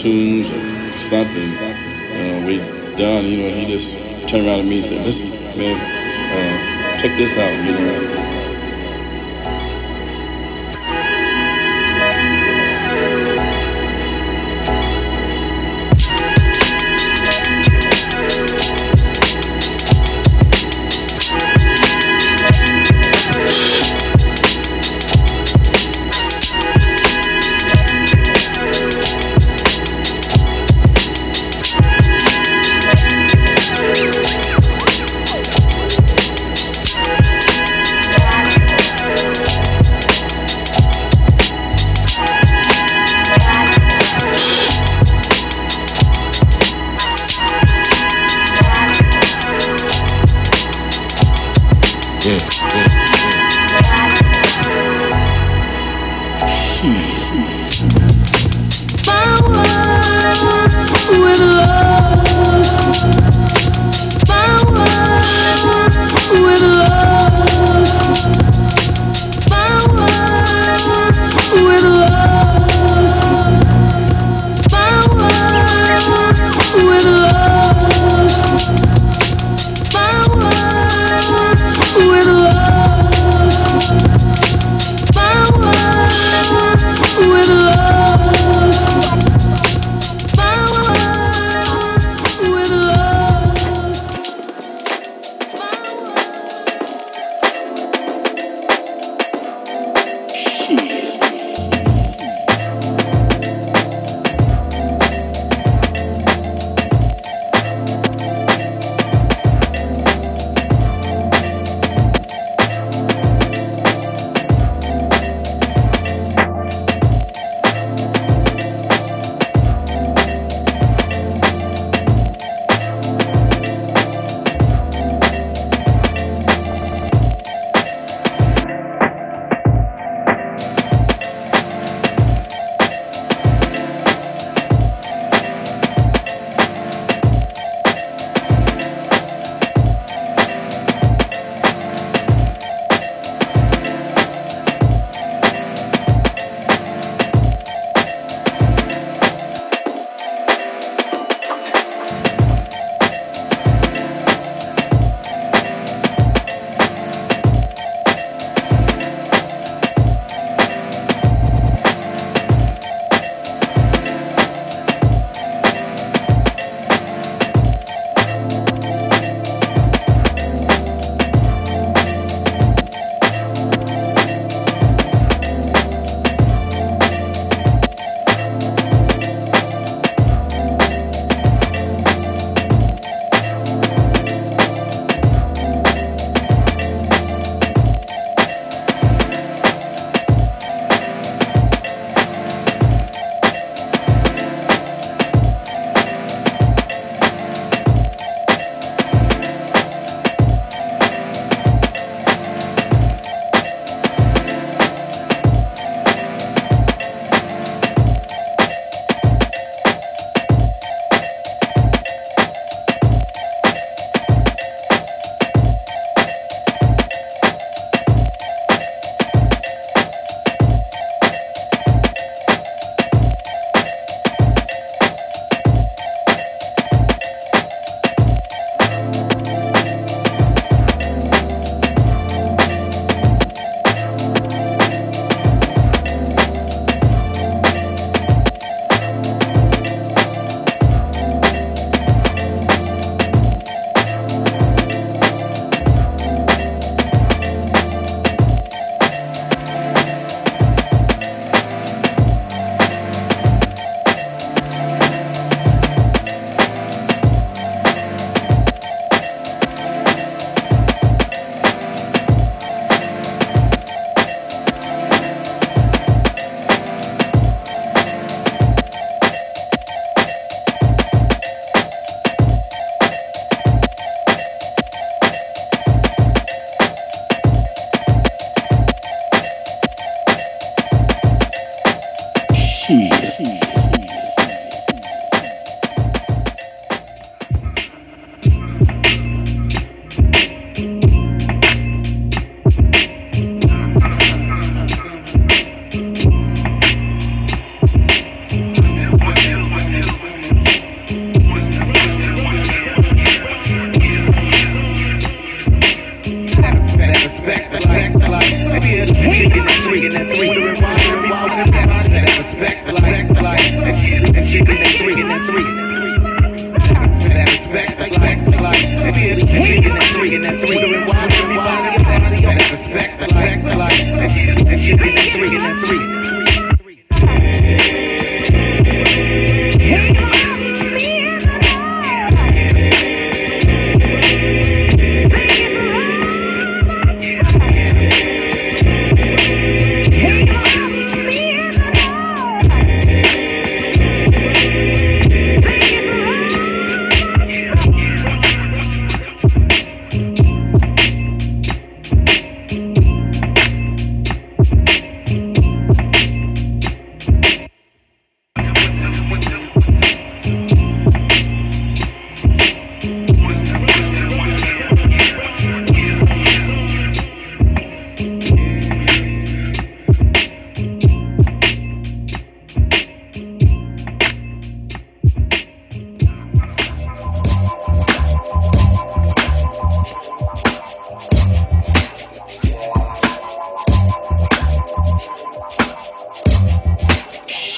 tunes or something. Uh, we done, you know, he just turned around to me and said, listen, man, uh, check this out, you know.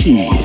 key.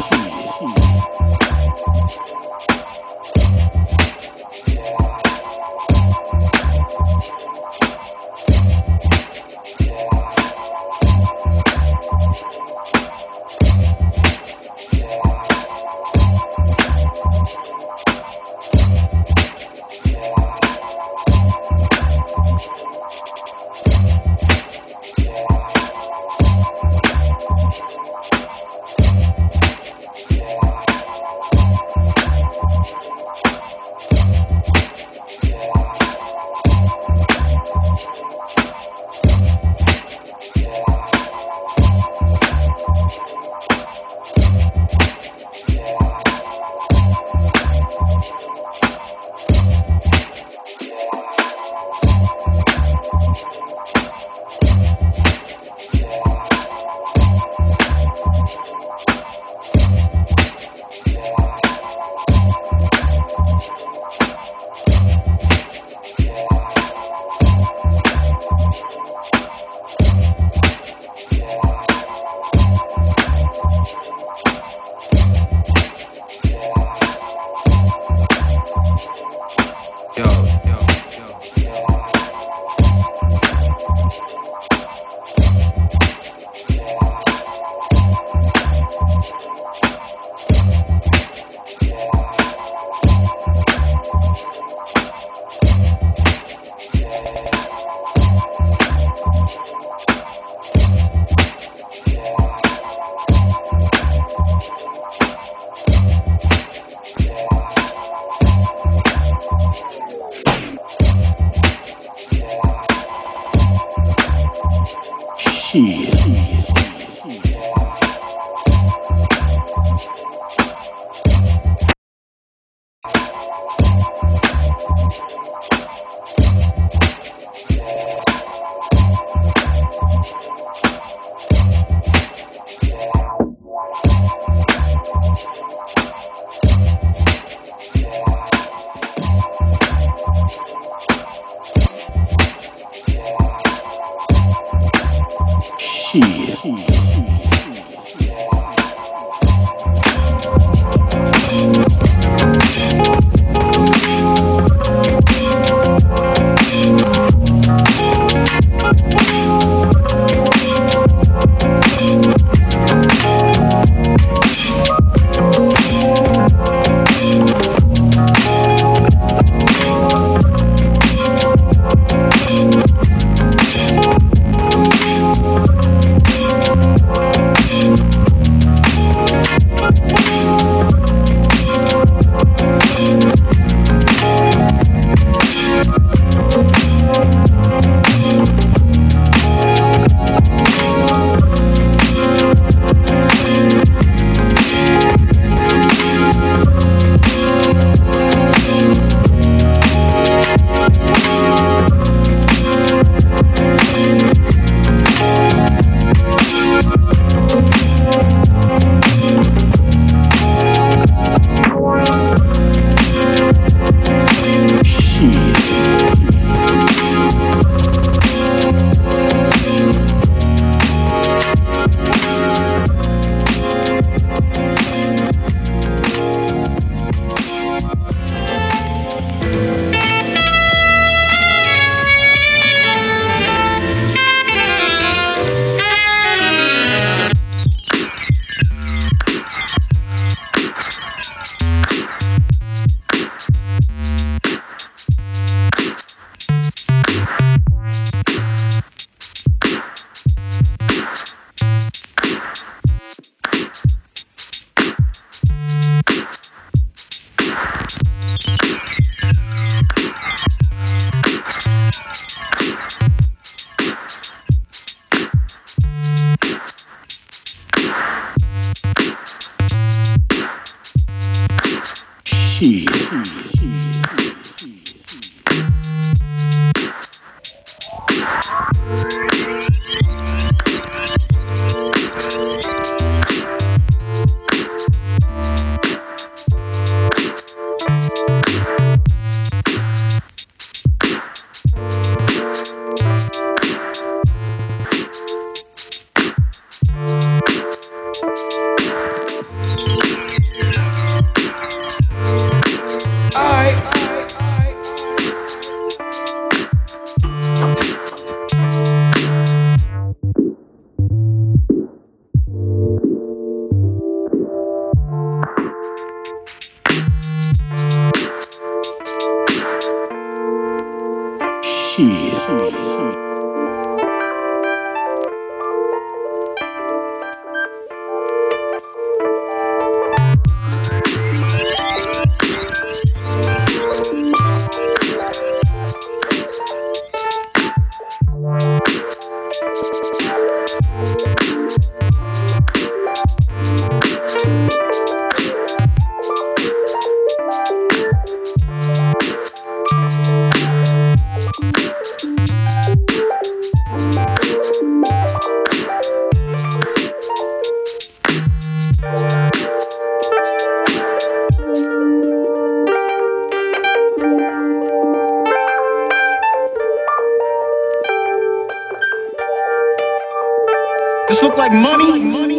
like money.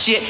shit.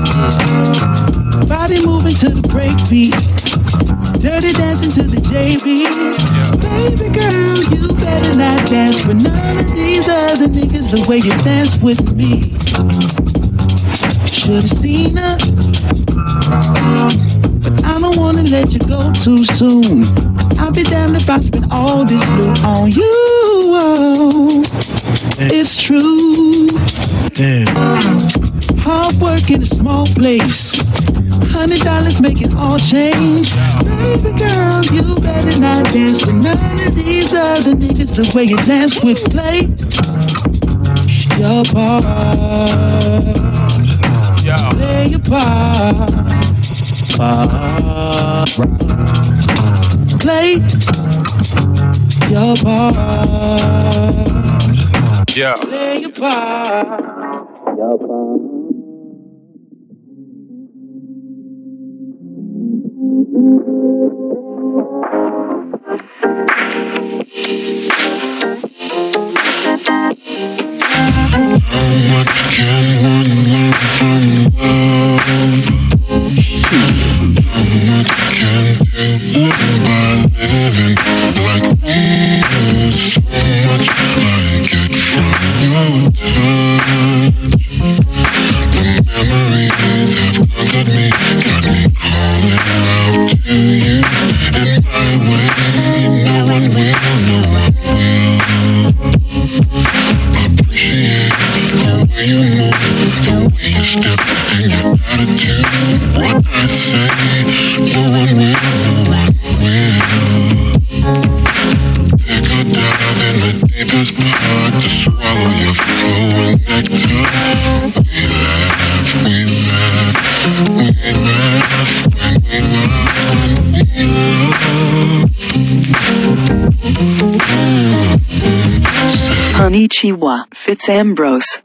Body moving to the break beat. Dirty dancing to the JBs. Baby girl, you better not dance with none of these other niggas the way you dance with me. Should've seen her. But I don't wanna let you go too soon. I'll be damned if I spend all this loot on you. It's true. Damn. Hard work in a small place. Hundred dollars make it all change. Baby girl, you better not dance with none of these other niggas the way you dance with play. Your part. Play your part. part play your part. Yeah. Play your part. Your part. How much can one learn from love? How much can Konnichiwa, Fitzambrose.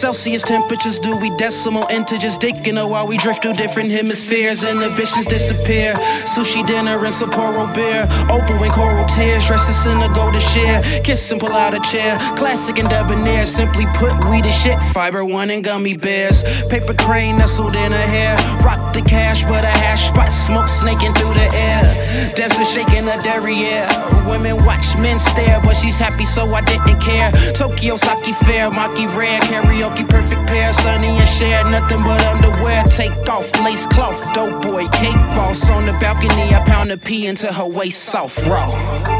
Celsius temperatures, do we decimal integers? Dicking her while we drift through different hemispheres. Inhibitions disappear. Sushi dinner and Sapporo beer. Opal and coral tears. Dresses in a golden share. Kiss and pull out a chair. Classic and debonair. Simply put, we the shit. Fiber one and gummy bears. Paper crane nestled in her hair. Rock the cash, but a hash spot. Smoke snaking through the air. Desert shaking the derriere. Women watch men stare, but she's happy, so I didn't care. Tokyo Saki Fair, Maki Rare, karaoke perfect pair. Sonny and Cher, nothing but underwear. Take off, lace cloth, dope boy, cake boss. On the balcony, I pound a pee into her waist soft raw.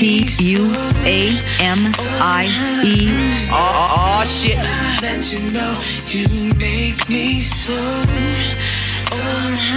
T U A M I E. Oh, oh shit. That you know you make me so. Oh,